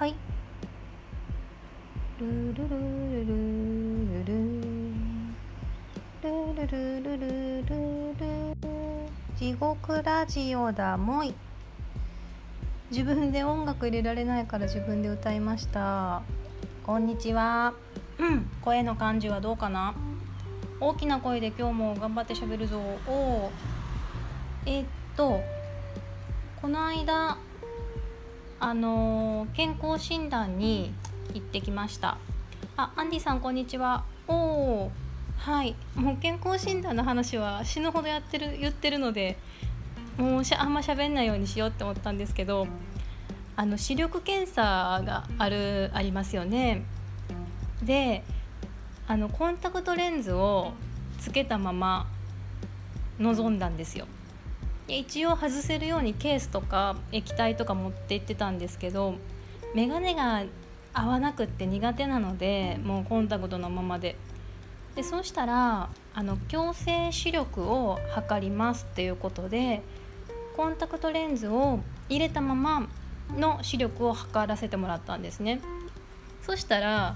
はい。ルルルルルルルルルルルルルル地獄ラジオだもい自分で音楽入れられないから自分で歌いましたこんにちはうん声の感じはどうかな大きな声で今日も頑張って喋るぞおえー、っとこの間あのー、健康診断に行ってきました。あアンディさんこんにちは。おおはい。もう健康診断の話は死ぬほどやってる言ってるのでもうあんま喋んないようにしようって思ったんですけどあの視力検査があるありますよね。であのコンタクトレンズをつけたまま臨んだんですよ。一応外せるようにケースとか液体とか持って行ってたんですけど眼鏡が合わなくって苦手なのでもうコンタクトのままで。でそうしたらあの矯正視力を測りますっていうことでコンタクトレンズを入れたままの視力を測らせてもらったんですね。そしたら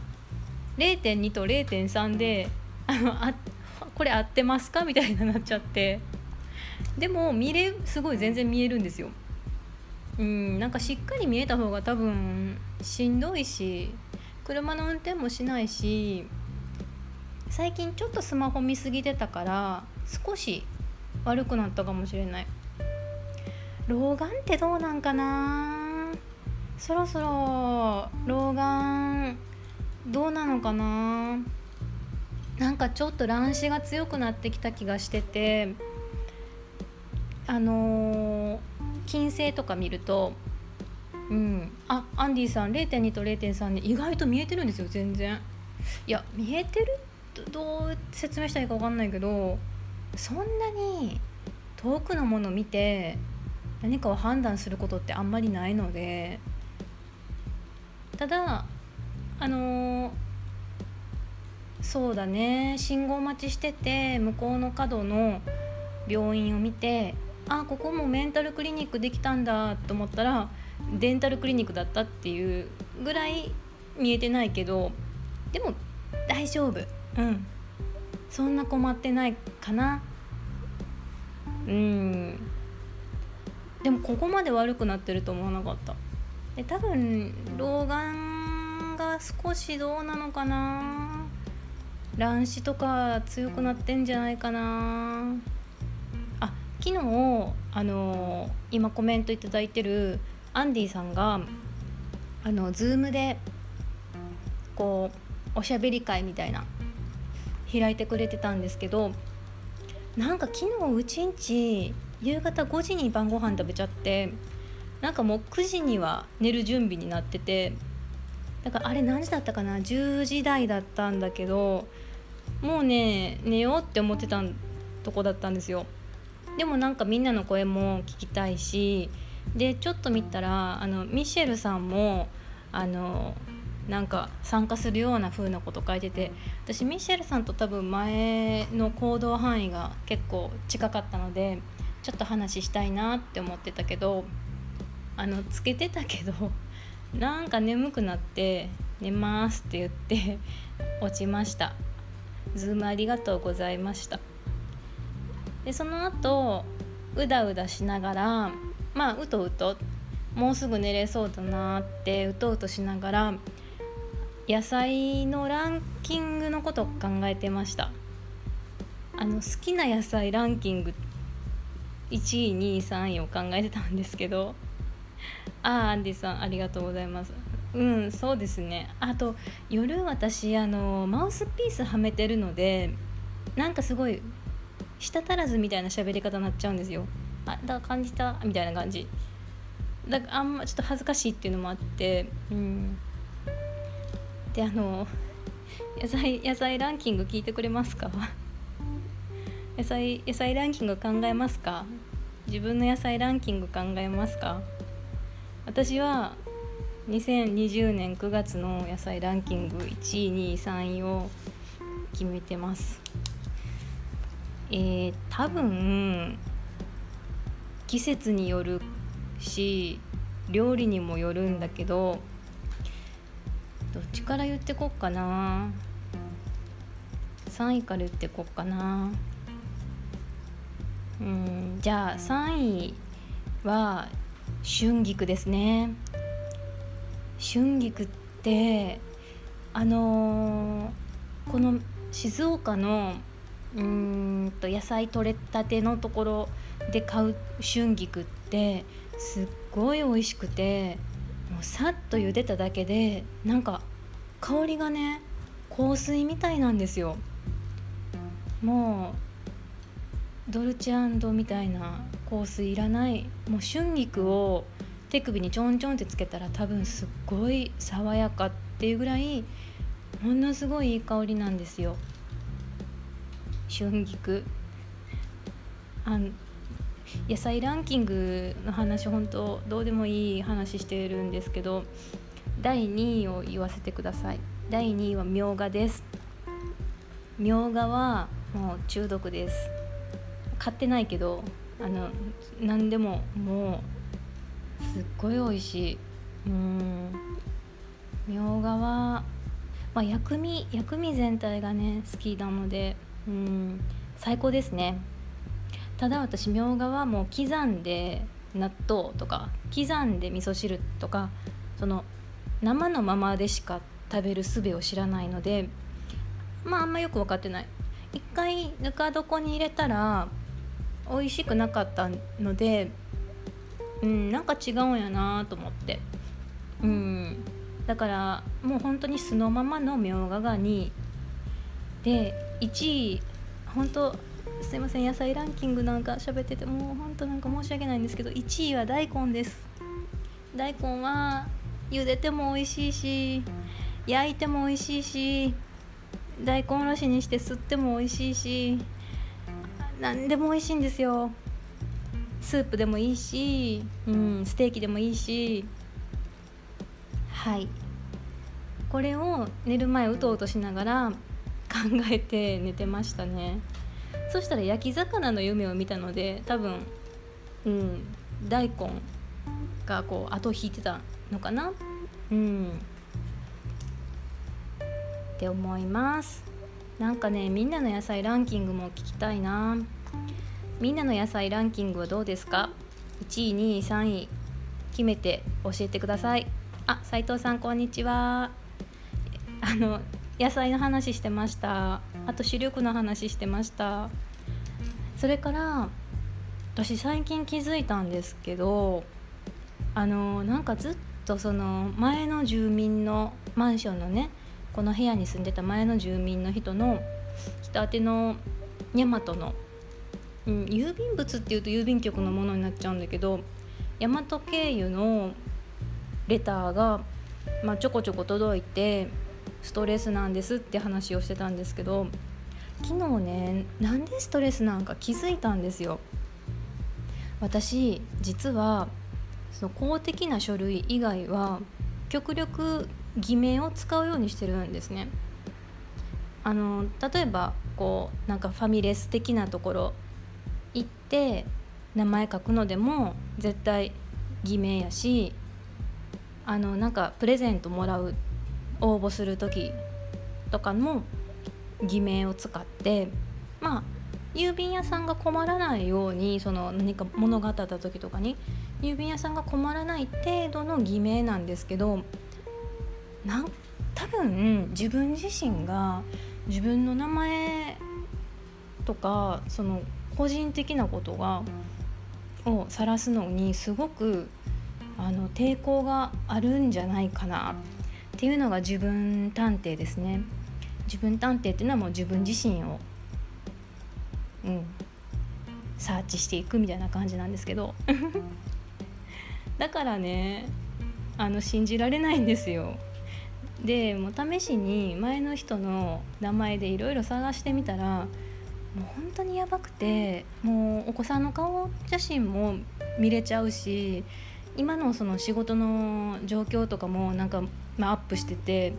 0.2と0.3であのあこれ合ってますか？みたいになっちゃって。でも見れすごい全然見えるんですよ。うんなんかしっかり見えた方が多分しんどいし車の運転もしないし最近ちょっとスマホ見すぎてたから少し悪くなったかもしれない。老眼ってどうなんかな？そろそろ老眼どうなのかな？なんかちょっと乱視が強くなってきた気がしててあのー、金星とか見るとうんあアンディさん0.2と0.3で意外と見えてるんですよ全然。いや見えてる？どう説明したらいいか分かんないけどそんなに遠くのものを見て何かを判断することってあんまりないのでただあのー、そうだね信号待ちしてて向こうの角の病院を見てあここもメンタルクリニックできたんだと思ったらデンタルクリニックだったっていうぐらい見えてないけどでも大丈夫。うん。そんな困ってないかな。うん。でもここまで悪くなってると思わなかった。で多分老眼が少しどうなのかな。乱視とか強くなってんじゃないかな。昨日あの今コメント頂いてるアンディさんがあの Zoom でこうおしゃべり会みたいな開いてくれてたんですけどなんか昨日うちんち夕方5時に晩ご飯食べちゃってなんかもう9時には寝る準備になっててだからあれ何時だったかな10時台だったんだけどもうね寝ようって思ってたとこだったんですよ。でもなんかみんなの声も聞きたいしでちょっと見たらあのミシェルさんもあのなんか参加するような風なこと書いてて私ミシェルさんと多分前の行動範囲が結構近かったのでちょっと話したいなって思ってたけどあのつけてたけど なんか眠くなって寝ますって言って落ちました。ズームありがとうございました。でその後うだうだしながらまあうとうともうすぐ寝れそうだなってうとうとしながら野菜のランキングのことを考えてました。あの好きな野菜ランキング1位2位3位を考えてたんですけどああアンディさんありがとうございます。うんそうですね。あと夜私あのマウスピースはめてるのでなんかすごい舌足らずみたいな喋り方になっちゃうんですよ。あだ感じたみたいな感じ。だからあんまちょっと恥ずかしいっていうのもあってうん。であの野菜野菜ランキング聞いてくれますか？野菜野菜ランキング考えますか？自分の野菜ランキング考えますか？私は2020年9月の野菜ランキング1位2位3位を決めてます。えー、多分季節によるし料理にもよるんだけどどっちから言ってこっかな？3位から言ってこっかな？うんじゃあ3位は春菊ですね。春菊ってあのー、この静岡のうんと野菜取れたてのところで買う春菊ってすっごい美味しくてもうさっと茹でただけでなんか香りがね香水みたいなんですよ。もうドルチェみたいな香水いらない。もう春菊を手首にちょんちょんってつけたら多分すっごい爽やかっていうぐらいものすごいいい香りなんですよ。春菊。あん野菜ランキングの話本当どうでもいい話してるんですけど第2位を言わせてください。第2位はみょうがですみょうがはもう中毒です。買ってないけどあの何でももうすっごい美味しい。うん。みょうがは、まあ、薬味薬味全体がね好きなのでうん。最高ですね。ただ私みょうがはもう刻んで納豆とか刻んで味噌汁とかその生のままでしか食べる術を知らないのでまああんまよく分かってない。一回ぬか床に入れたら美味しくなかったのでうんなんか違うんやなと思って。うん。だからもう本当に素のままのみょうがが2で1位本当すいません野菜ランキングなんか喋っててもう本当なんか申し訳ないんですけど1位は大根です。大根は茹でても美味しいし焼いても美味しいし大根おろしにして吸っても美味しいし何でも美味しいんですよ。スープでもいいし、うん、ステーキでもいいし。はい。これを寝る前うとうとしながらえて寝てましたね。そしたら焼き魚の夢を見たので多分うん大根がこう後引いてたのかな？うん。って思います。なんかねみんなの野菜ランキングも聞きたいな。みんなの野菜ランキングはどうですか？1位2位3位決めて教えてください。あ斉藤さんこんにちは。あの野菜の話してました。あと視力の話してました。それから私最近気づいたんですけどあのなんかずっとその前の住民のマンションのねこの部屋に住んでた前の住民の人の北宛ての大和の、うん、郵便物っていうと郵便局のものになっちゃうんだけど大和経由のレターが、まあ、ちょこちょこ届いてストレスなんですって話をしてたんですけど昨日ねなんでストレスなんか気づいたんですよ。私実はその公的な書類以外は極力偽名を使うようにしてるんですね。あの例えばこうなんかファミレス的なところ行って名前書くのでも絶対偽名やしあのなんかプレゼントもらう応募する時とかも偽名を使ってまあ郵便屋さんが困らないようにその何か物が当たった時とかに郵便屋さんが困らない程度の偽名なんですけどなん多分自分自身が自分の名前とかその個人的なことがを晒すのにすごくあの抵抗があるんじゃないかな。っていうのが自分探偵ですね。自分探偵っていうのはもう自分自身をうんサーチしていくみたいな感じなんですけど。だからねあの信じられないんですよ。でもう試しに前の人の名前でいろいろ探してみたらもう本当にやばくてもうお子さんの顔写真も見れちゃうし今のその仕事の状況とかもなんか、まあ、アップしてて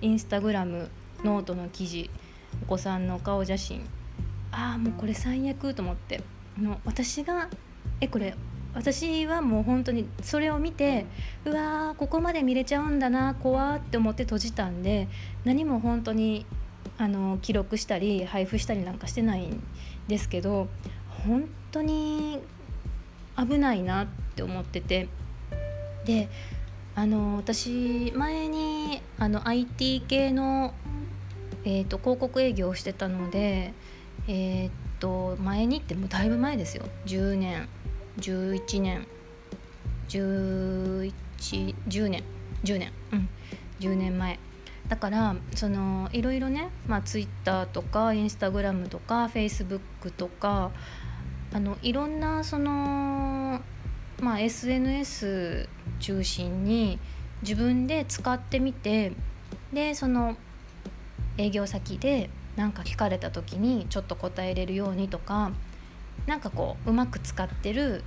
インスタグラムノートの記事お子さんの顔写真ああもうこれ最悪と思っての私がえこれ私はもう本当にそれを見てうわーここまで見れちゃうんだな怖って思って閉じたんで何も本当にあの記録したり配布したりなんかしてないんですけど本当に危ないなって思っててであの私前にあの IT 系の、えーと、広告営業をしてたのでえっ、と前にってもうだいぶ前ですよ。10年11年1110年10年うん10年前。だからそのいろいろね、まあ、Twitter とか Instagram とか Facebook とかあのいろんなその、まあ、SNS 中心に自分で使ってみてでその営業先で何か聞かれた時にちょっと答えれるようにとかなんかこううまく使ってる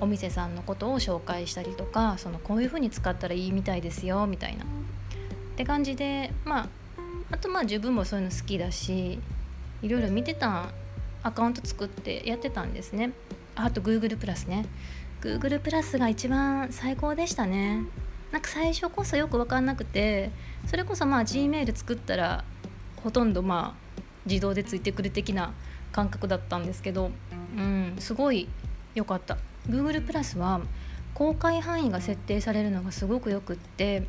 お店さんのことを紹介したりとかそのこういう風に使ったらいいみたいですよみたいな。って感じでまああとまあ自分もそういうの好きだしいろいろ見てたアカウント作ってやってたんですね。あと Google プラスね。Google プラスが一番最高でしたね。なんか最初こそよく分かんなくてそれこそまあ Gmail 作ったらほとんどまあ自動でついてくる的な感覚だったんですけどうんすごい良かった。Google プラスは公開範囲が設定されるのがすごくよくって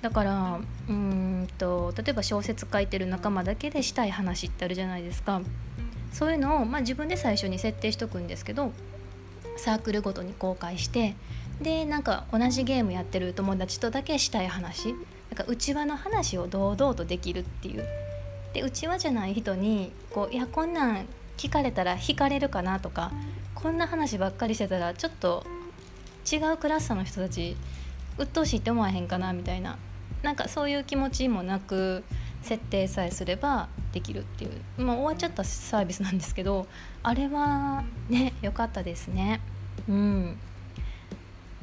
だからうんと例えば小説書いてる仲間だけでしたい話ってあるじゃないですか。そういうのを、まあ、自分で最初に設定しとくんですけどサークルごとに公開してでなんか同じゲームやってる友達とだけしたい話なんか内輪の話を堂々とできるっていう。で内輪じゃない人にこういやこんなん聞かれたら惹かれるかなとかこんな話ばっかりしてたらちょっと違うクラスの人たち鬱陶しいって思わへんかなみたいな。なんかそういう気持ちもなく設定さえすればできるっていう。まあ終わっちゃったサービスなんですけどあれはね良かったですね。うん。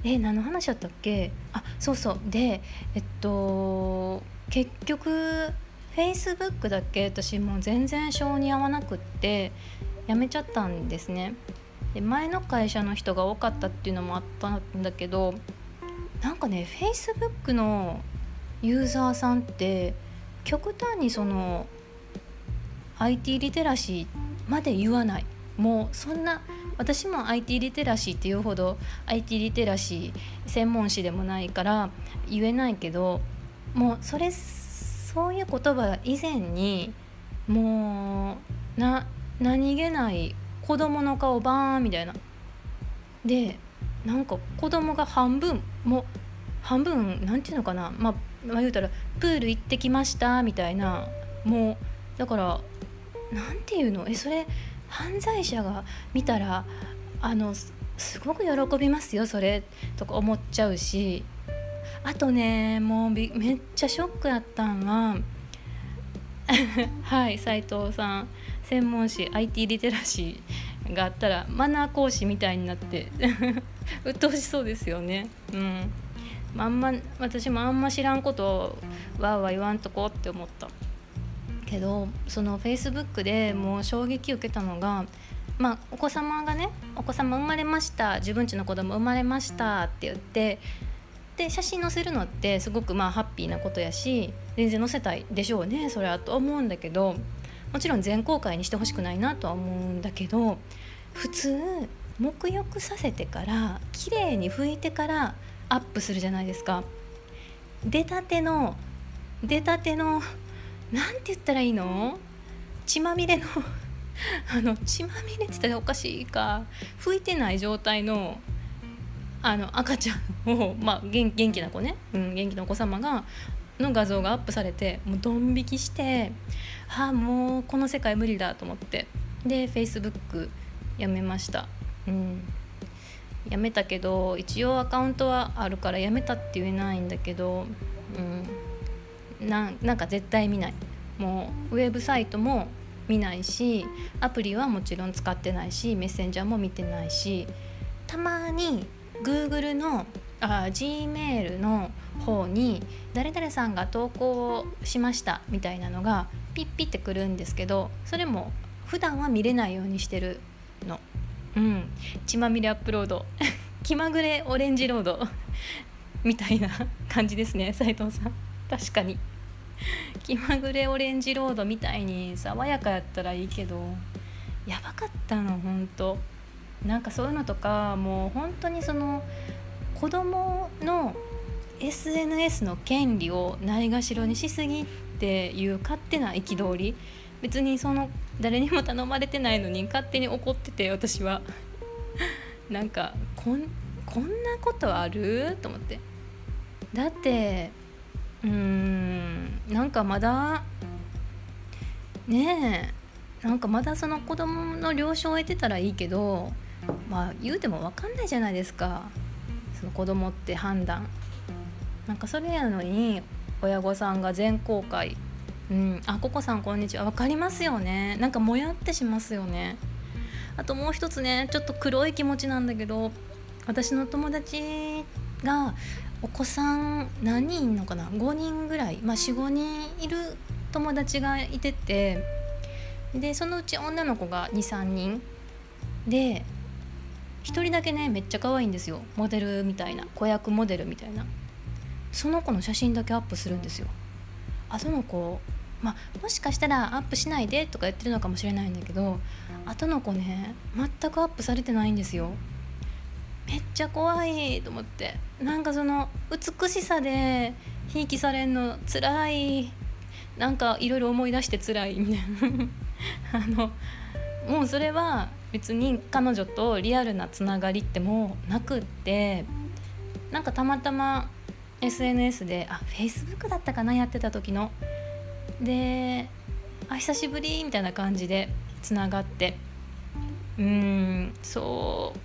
え何の話だったっけ？あそうそう。でえっと結局 Facebook だけ？私もう全然性に合わなくってやめちゃったんですね。で前の会社の人が多かったっていうのもあったんだけどなんかね Facebook のユーザーさんって極端にその IT リテラシーまで言わないもうそんな私も IT リテラシーっていうほど IT リテラシー専門誌でもないから言えないけどもうそれそういう言葉以前にもうな何気ない子供の顔バーンみたいな。でなんか子供が半分もう半分なんていうのかな。まあまあ、言うたらプール行ってきましたみたいなもうだから何て言うの？えそれ犯罪者が見たらあのすごく喜びますよそれとか思っちゃうし。あとねもうめっちゃショックだったんは はい斉藤さん。専門誌 IT リテラシーがあったらマナー講師みたいになって 鬱陶しそうですよね。うん。あんま私もあんま知らんことをわーわー言わんとこって思った。けどそのフェイスブックでもう衝撃受けたのがまあお子様がねお子様生まれました自分ちの子供生まれましたって言ってで写真載せるのってすごくまあハッピーなことやし全然載せたいでしょうねそれはと思うんだけどもちろん全公開にしてほしくないなとは思うんだけど普通沐浴させてから綺麗に拭いてからアップするじゃないですか。出たての出たての何て言ったらいいの？血まみれのあの血まみれって言ったらおかしいか。拭いてない状態のあの赤ちゃんを、まあ、元気な子ね、うん、元気なお子様がの画像がアップされてもうドン引きしてああもうこの世界無理だと思って。で Facebook やめました。うん。やめたけど一応アカウントはあるからやめたって言えないんだけど、うん、ななんか絶対見ないもうウェブサイトも見ないしアプリはもちろん使ってないしメッセンジャーも見てないしたまに Google のあ Gmail の方に誰々さんが投稿しましたみたいなのがピッピってくるんですけどそれも普段は見れないようにしてるの。うん。血まみれアップロード。気まぐれオレンジロード。みたいな感じですね斉藤さん。確かに。気まぐれオレンジロードみたいに爽やかやったらいいけどやばかったのほんと。なんかそういうのとかもう本当にその子供の SNS の権利をないがしろにしすぎっていう勝手な憤り別にその誰にも頼まれてないのに勝手に怒ってて私は。なんかこんこんなことある？と思って。だってうーんなんかまだねえなんかまだその子供の了承を得てたらいいけどまあ言うても分かんないじゃないですか。その子供って判断。なんかそれやのに親御さんが全公開うん。あココさんこんにちは。分かりますよね。なんかもやってしますよね。あともう一つねちょっと黒い気持ちなんだけど私の友達がお子さん何人いんのかな？5人ぐらい、まあ、45人いる友達がいててでそのうち女の子が23人。で1人だけねめっちゃ可愛いんですよ。モデルみたいな。子役モデルみたいな。その子の写真だけアップするんですよ。あその子まあ、もしかしたらアップしないでとか言ってるのかもしれないんだけど後の子ね全くアップされてないんですよ。めっちゃ怖いと思って。なんかその美しさでひいきされんの辛い。なんかいろいろ思い出して辛い。みたいな。あのもうそれは別に彼女とリアルなつながりってもうなくってなんかたまたま SNS であ Facebook だったかなやってた時のであ久しぶりみたいな感じでつながって。うーんそう。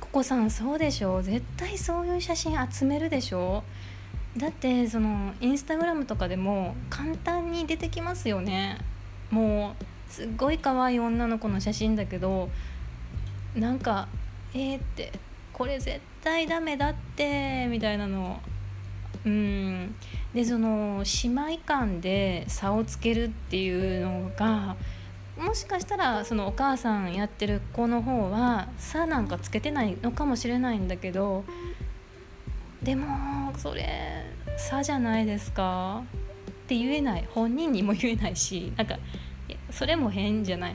ココさんそうでしょ絶対そういう写真集めるでしょだってそのインスタグラムとかでも簡単に出てきますよね。もうすっごい可愛い女の子の写真だけどなんかえー、ってこれ絶対ダメだってみたいなのうん。でその姉妹間で差をつけるっていうのがもしかしたらそのお母さんやってる子の方は差なんかつけてないのかもしれないんだけどでもそれ差じゃないですか？って言えない。本人にも言えないしなんかそれも変じゃない？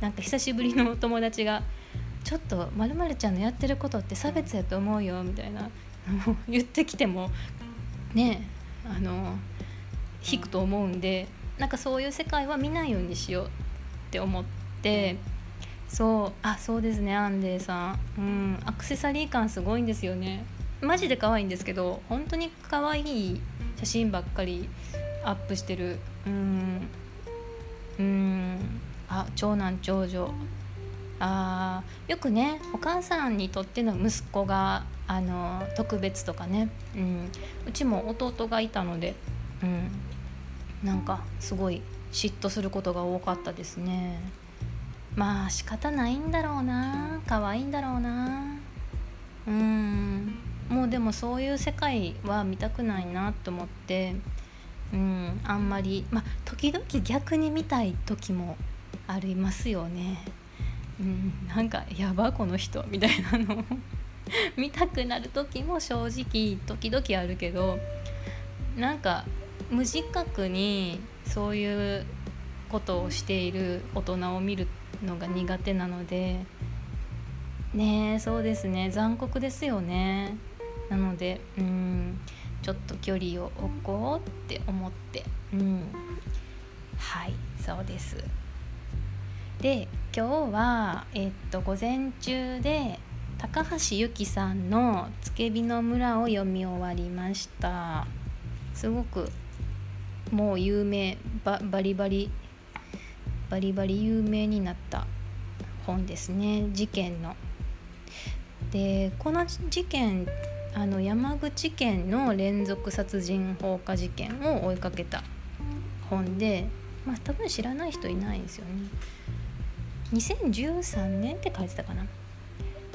なんか久しぶりの友達が「ちょっとまるちゃんのやってることって差別やと思うよ」みたいな。言ってきてもねあの引くと思うんでなんかそういう世界は見ないようにしようって思ってそうあそうですねアンデーさん。うんアクセサリー感すごいんですよね。マジで可愛いんですけど本当に可愛い写真ばっかりアップしてる。うんうんあ長男長女あよくねお母さんにとっての息子があの特別とかね、うん、うちも弟がいたので、うん、なんかすごい嫉妬することが多かったですね。まあ仕方ないんだろうな可愛いんだろうなうんもうでもそういう世界は見たくないなと思ってうんあんまりまあ時々逆に見たい時もありますよね。うん。なんかやばこの人みたいなの。を 見たくなる時も正直時々あるけどなんか無自覚にそういうことをしている大人を見るのが苦手なのでねそうですね。残酷ですよね。なのでうんちょっと距離を置こうって思って。うん。はいそうです。で今日はえっと午前中で高橋由紀さんの「つけびの村」を読み終わりましたすごくもう有名バリバリバリバリ有名になった本ですね事件の。でこの事件あの山口県の連続殺人放火事件を追いかけた本でまあ多分知らない人いないんですよね。2013年って書いてたかな。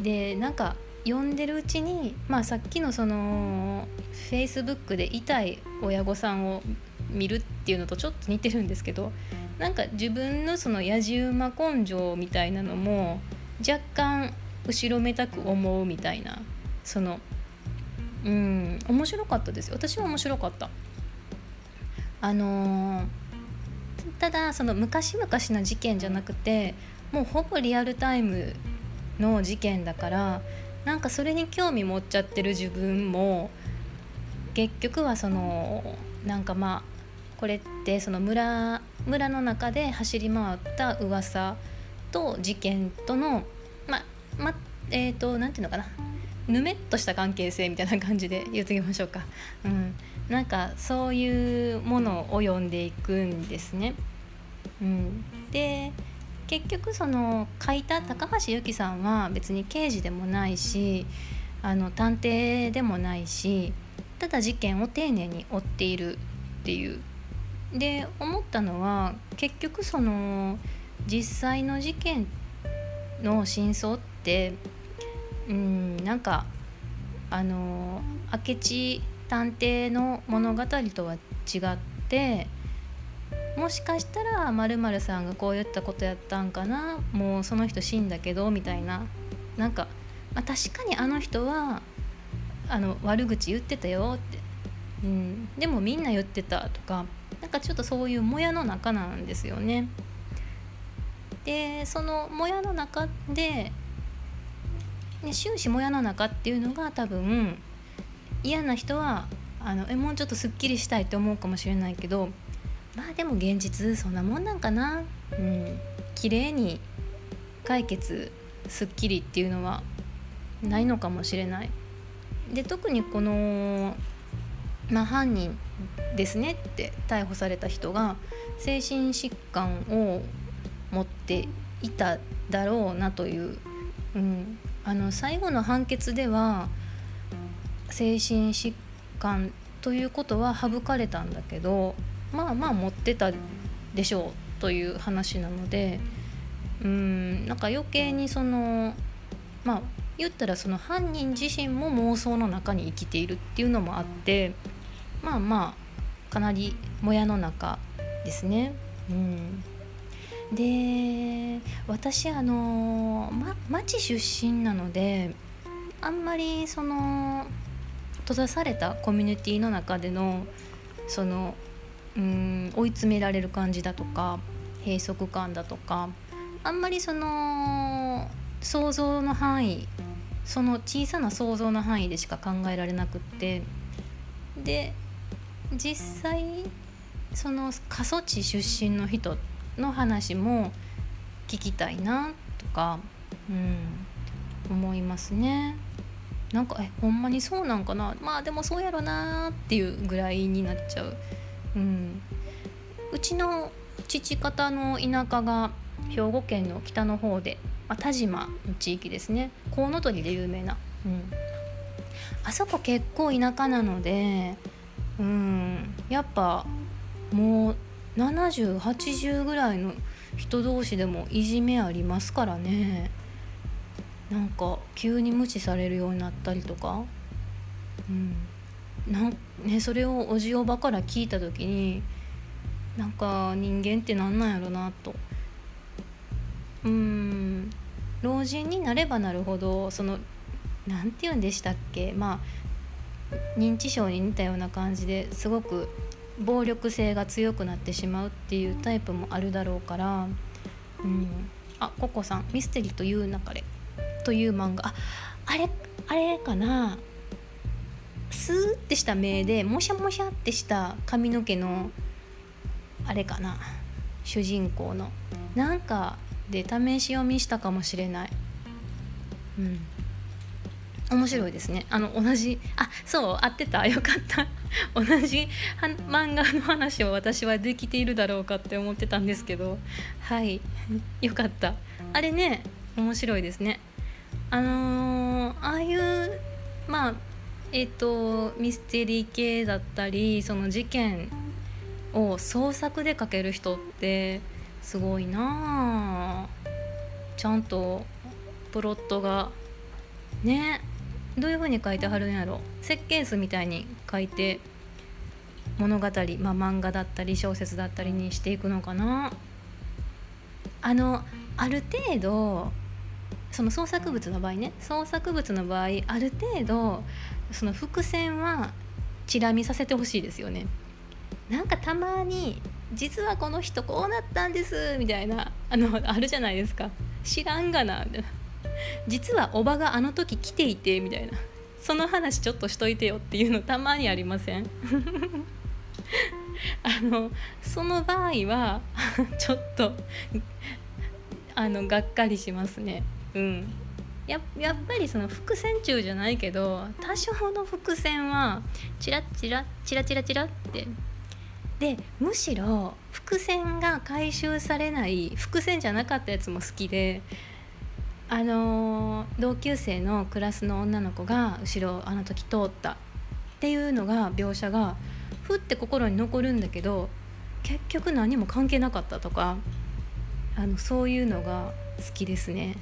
でなんか読んでるうちに、まあ、さっきのそのフェイスブックで痛い親御さんを見るっていうのとちょっと似てるんですけどなんか自分のそのやじ馬根性みたいなのも若干後ろめたく思うみたいなそのうん面白かったです私は面白かったあのー、ただその昔々の事件じゃなくてもうほぼリアルタイムの事件だからなんかそれに興味持っちゃってる自分も結局はそのなんかまあこれってその村村の中で走り回った噂と事件とのままえっ、ー、と何て言うのかなぬめっとした関係性みたいな感じで言っておきましょうか、うん、なんかそういうものを読んでいくんですね。うん、で結局その書いた高橋由紀さんは別に刑事でもないしあの探偵でもないしただ事件を丁寧に追っているっていう。で思ったのは結局その実際の事件の真相ってうんなんかあの明智探偵の物語とは違ってもしかしたらまるさんがこう言ったことやったんかなもうその人死んだけどみたいな。なんか、まあ、確かにあの人はあの悪口言ってたよって、うん、でもみんな言ってたとか。なんかちょっとそういうもやの中なんですよね。でそのもやの中で、ね、終始もやの中っていうのが多分嫌な人はあのえもうちょっとすっきりしたいって思うかもしれないけどまあでも現実そんなもんなんかな。うん。綺麗に解決すっきりっていうのはないのかもしれない。で特にこの、まあ、犯人ですねって逮捕された人が精神疾患を持っていただろうなという、うん、あの最後の判決では精神疾患ということは省かれたんだけどまあまあ持ってたでしょうという話なのでうんなんか余計にそのまあ言ったらその犯人自身も妄想の中に生きているっていうのもあってまあまあかなりもやの中ですね。うん、で私あの、ま、町出身なのであんまりその閉ざされたコミュニティの中でのそのうん追い詰められる感じだとか閉塞感だとかあんまりその想像の範囲その小さな想像の範囲でしか考えられなくってで実際その過疎地出身の人の話も聞きたいなとか、うん、思いますね。なんかえほんまにそうなんかな？まあでもそうやろなっていうぐらいになっちゃう。うん、うちの父方の田舎が兵庫県の北の方でまあ、田島の地域ですね。コウノトリで有名な、うん、あそこ結構田舎なのでうん。やっぱもう7080ぐらいの人同士でもいじめありますからね。なんか急に無視されるようになったりとか、うん。なんね、それをおじおばから聞いた時になんか人間って何なんやろなと。うん老人になればなるほどその何て言うんでしたっけまあ認知症に似たような感じですごく暴力性が強くなってしまうっていうタイプもあるだろうから、うん、あココさん「ミステリーという流れ」という漫画。ああれあれかな。スーってした目でもしゃもしゃってした髪の毛のあれかな主人公の。なんかで試し読みしたかもしれない。うん。面白いですね。あの同じあそう合ってた。よかった。同じ漫画の話を私はできているだろうかって思ってたんですけど。はい。よかった。あれね面白いですね。あのー、ああいうまあえっ、とミステリー系だったりその事件を創作で書ける人ってすごいなちゃんとプロットがねどういう風に書いてはるんやろ。設計図みたいに書いて物語、まあ、漫画だったり小説だったりにしていくのかな。あのある程度その創作物の場合ね創作物の場合ある程度その伏線はチラ見させてほしいですよね。なんかたまに実はこの人こうなったんですみたいなあのあるじゃないですか。知らんがなみたいな。実はおばがあの時来ていてみたいな。その話ちょっとしといてよっていうのたまにありません？あのその場合は ちょっとあのがっかりしますね。うん。ややっぱりその伏線中じゃないけど多少の伏線はチラッチラチラチラチラって。でむしろ伏線が回収されない伏線じゃなかったやつも好きであの同級生のクラスの女の子が後ろあの時通った。っていうのが描写がふって心に残るんだけど結局何も関係なかったとかあのそういうのが好きですね。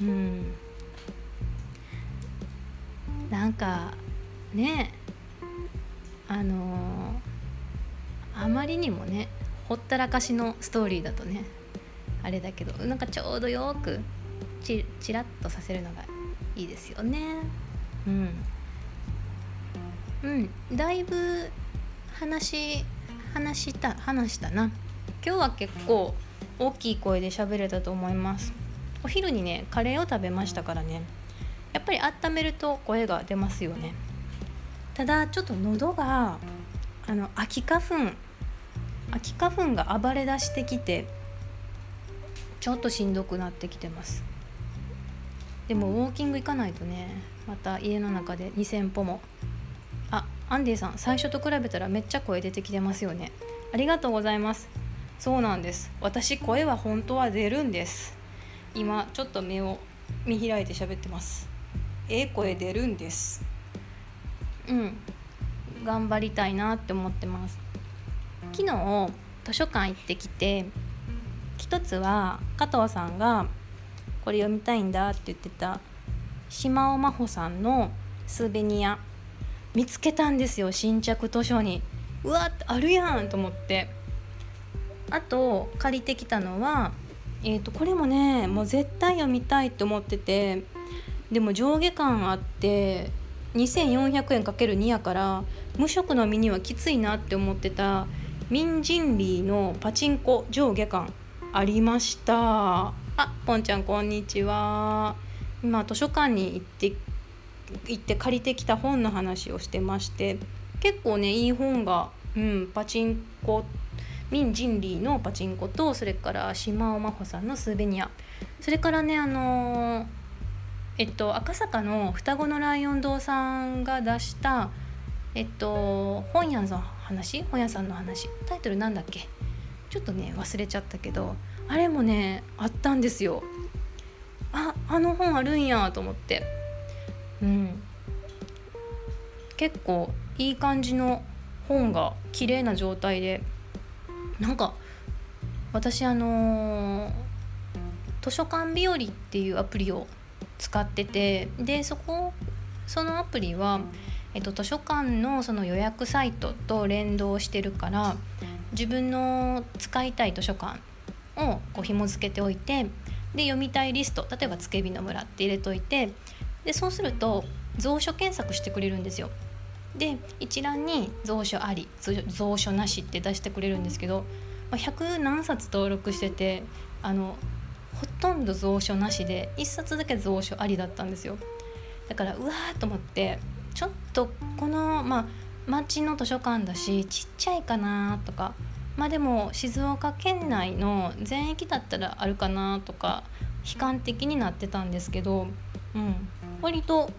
うん。なんかねあのあまりにもねほったらかしのストーリーだとねあれだけどなんかちょうどよくちちらっとさせるのがいいですよね。うん。うんだいぶ話話した話したな。今日は結構大きい声で喋れたと思います。お昼にねカレーを食べましたからね。やっぱり温めると声が出ますよね。ただちょっと喉があの秋花粉秋花粉が暴れ出してきてちょっとしんどくなってきてます。でもウォーキング行かないとねまた家の中で2,000歩も。あアンディさん最初と比べたらめっちゃ声出てきてますよね。ありがとうございます。そうなんです。私声は本当は出るんです。今ちょっと目を見開いて喋ってますええ声出るんです。うん。頑張りたいなって思ってます。昨日図書館行ってきて一つは加藤さんがこれ読みたいんだって言ってた島尾真帆さんのスーベニア見つけたんですよ新着図書に。うわっあるやんと思って。あと借りてきたのはえーと、これもねもう絶対読みたいって思っててでも上下感あって2400円 ×2 やから無職の身にはきついなって思ってたミンジンリーのパチンコ上下巻ありました。あぽんちゃんこんにちは。今図書館に行って行って借りてきた本の話をしてまして結構ねいい本が、うん、パチンコミン・ジンリーのパチンコとそれから島尾真帆さんのスーベニア。それからねあのえっと赤坂の双子のライオン堂さんが出したえっと本屋の話？本屋さんの話。タイトルなんだっけ？ちょっとね忘れちゃったけどあれもねあったんですよ。ああの本あるんやと思って。うん。結構いい感じの本が綺麗な状態でなんか私あのー、図書館日和っていうアプリを使っててでそこそのアプリは、えっと、図書館のその予約サイトと連動してるから自分の使いたい図書館をこう紐付けておいてで読みたいリスト例えば「つけびの村」って入れといてでそうすると蔵書検索してくれるんですよ。で一覧に蔵書あり蔵書なしって出してくれるんですけど100何冊登録しててあのほとんど蔵書なしで1冊だけ蔵書ありだったんですよ。だからうわーと思ってちょっとこのまあ町の図書館だしちっちゃいかなとかまあでも静岡県内の全域だったらあるかなとか悲観的になってたんですけど、うん、割と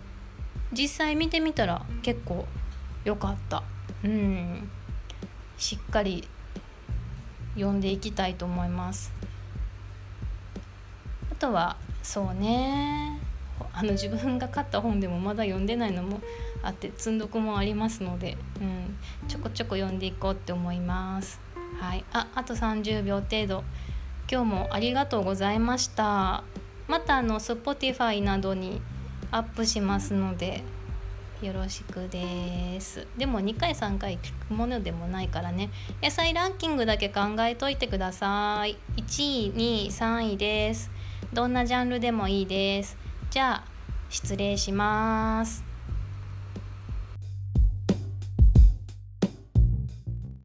実際見てみたら結構よかった。うんしっかり読んでいきたいと思います。とはそうね。あの自分が買った本でもまだ読んでないのもあって積んどくもありますので、うん、ちょこちょこ読んでいこうって思います。はい。ああと30秒程度今日もありがとうございました。またあの Spotify などにアップしますのでよろしくです。でも2回3回聞くものでもないからね。野菜ランキングだけ考えといてください。1位2位3位です。どんなジャンルでもいいです。じゃあ失礼します。